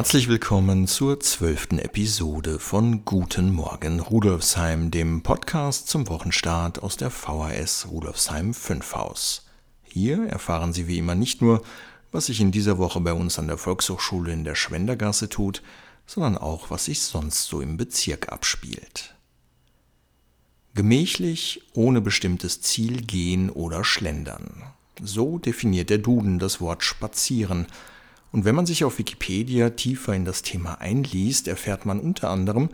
Herzlich willkommen zur zwölften Episode von Guten Morgen Rudolfsheim, dem Podcast zum Wochenstart aus der VHS Rudolfsheim 5 Haus. Hier erfahren Sie wie immer nicht nur, was sich in dieser Woche bei uns an der Volkshochschule in der Schwendergasse tut, sondern auch, was sich sonst so im Bezirk abspielt. Gemächlich, ohne bestimmtes Ziel gehen oder schlendern. So definiert der Duden das Wort spazieren – und wenn man sich auf Wikipedia tiefer in das Thema einliest, erfährt man unter anderem,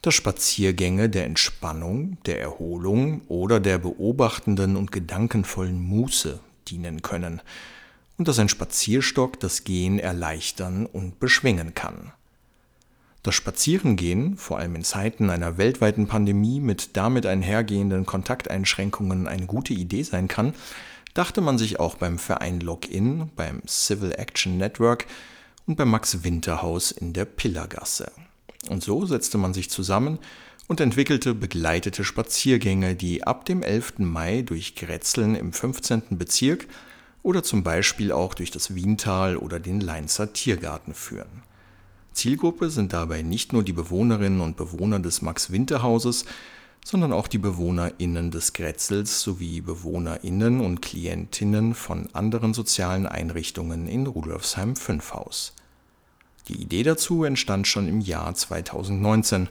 dass Spaziergänge der Entspannung, der Erholung oder der beobachtenden und gedankenvollen Muße dienen können und dass ein Spazierstock das Gehen erleichtern und beschwingen kann. Das Spazierengehen, vor allem in Zeiten einer weltweiten Pandemie mit damit einhergehenden Kontakteinschränkungen eine gute Idee sein kann, dachte man sich auch beim Verein Login, beim Civil Action Network und beim Max Winterhaus in der Pillergasse. Und so setzte man sich zusammen und entwickelte begleitete Spaziergänge, die ab dem 11. Mai durch Grätzeln im 15. Bezirk oder zum Beispiel auch durch das Wiental oder den Leinzer Tiergarten führen. Zielgruppe sind dabei nicht nur die Bewohnerinnen und Bewohner des Max Winterhauses, sondern auch die BewohnerInnen des Grätzels sowie BewohnerInnen und Klientinnen von anderen sozialen Einrichtungen in Rudolfsheim 5 Haus. Die Idee dazu entstand schon im Jahr 2019.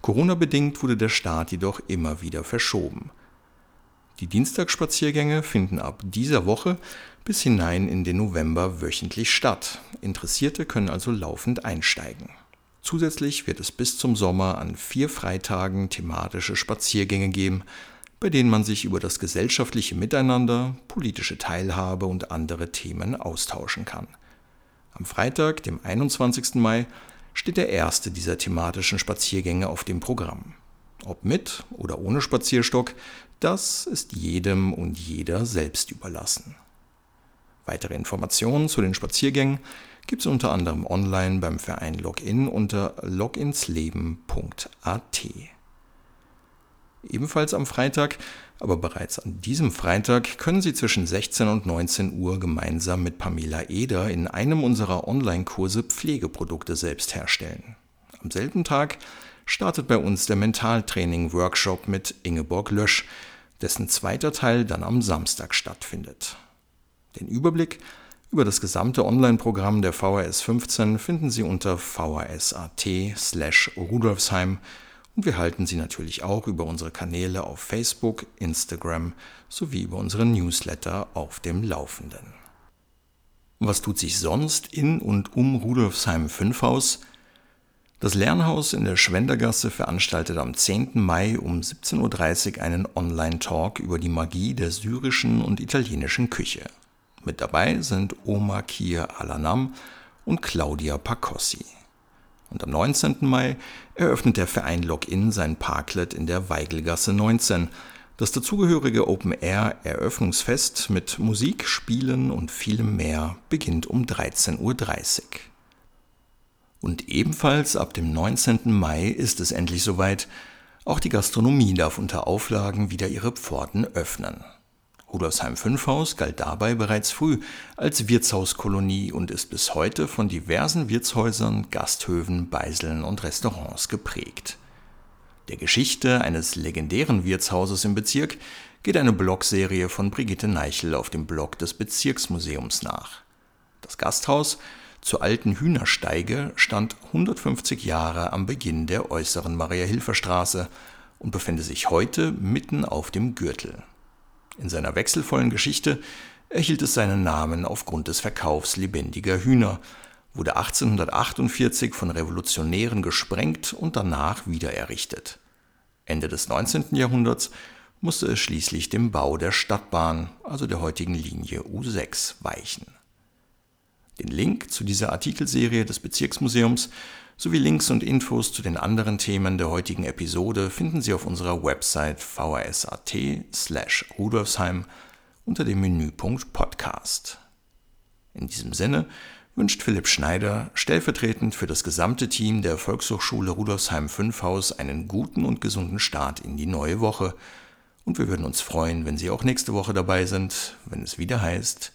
Corona-bedingt wurde der Start jedoch immer wieder verschoben. Die Dienstagsspaziergänge finden ab dieser Woche bis hinein in den November wöchentlich statt. Interessierte können also laufend einsteigen. Zusätzlich wird es bis zum Sommer an vier Freitagen thematische Spaziergänge geben, bei denen man sich über das gesellschaftliche Miteinander, politische Teilhabe und andere Themen austauschen kann. Am Freitag, dem 21. Mai, steht der erste dieser thematischen Spaziergänge auf dem Programm. Ob mit oder ohne Spazierstock, das ist jedem und jeder selbst überlassen. Weitere Informationen zu den Spaziergängen gibt es unter anderem online beim Verein Login unter loginsleben.at. Ebenfalls am Freitag, aber bereits an diesem Freitag, können Sie zwischen 16 und 19 Uhr gemeinsam mit Pamela Eder in einem unserer Online-Kurse Pflegeprodukte selbst herstellen. Am selben Tag startet bei uns der Mentaltraining-Workshop mit Ingeborg Lösch, dessen zweiter Teil dann am Samstag stattfindet. Den Überblick über das gesamte Online-Programm der VHS 15 finden Sie unter vhs.at slash rudolfsheim und wir halten Sie natürlich auch über unsere Kanäle auf Facebook, Instagram sowie über unseren Newsletter auf dem Laufenden. Was tut sich sonst in und um Rudolfsheim 5 Haus? Das Lernhaus in der Schwendergasse veranstaltet am 10. Mai um 17.30 Uhr einen Online-Talk über die Magie der syrischen und italienischen Küche. Mit dabei sind Oma Kir Alanam und Claudia Pacossi. Und am 19. Mai eröffnet der Verein Login sein Parklet in der Weigelgasse 19. Das dazugehörige Open Air Eröffnungsfest mit Musik, Spielen und vielem mehr beginnt um 13.30 Uhr. Und ebenfalls ab dem 19. Mai ist es endlich soweit. Auch die Gastronomie darf unter Auflagen wieder ihre Pforten öffnen. Rudolfsheim 5 Haus galt dabei bereits früh als Wirtshauskolonie und ist bis heute von diversen Wirtshäusern, Gasthöfen, Beiseln und Restaurants geprägt. Der Geschichte eines legendären Wirtshauses im Bezirk geht eine Blogserie von Brigitte Neichel auf dem Blog des Bezirksmuseums nach. Das Gasthaus zur alten Hühnersteige stand 150 Jahre am Beginn der äußeren Maria-Hilfer-Straße und befände sich heute mitten auf dem Gürtel. In seiner wechselvollen Geschichte erhielt es seinen Namen aufgrund des Verkaufs lebendiger Hühner, wurde 1848 von Revolutionären gesprengt und danach wiedererrichtet. Ende des 19. Jahrhunderts musste es schließlich dem Bau der Stadtbahn, also der heutigen Linie U6, weichen. Den Link zu dieser Artikelserie des Bezirksmuseums sowie Links und Infos zu den anderen Themen der heutigen Episode finden Sie auf unserer Website vhs.at slash rudolfsheim unter dem Menüpunkt Podcast. In diesem Sinne wünscht Philipp Schneider stellvertretend für das gesamte Team der Volkshochschule Rudolfsheim 5 Haus einen guten und gesunden Start in die neue Woche und wir würden uns freuen, wenn Sie auch nächste Woche dabei sind, wenn es wieder heißt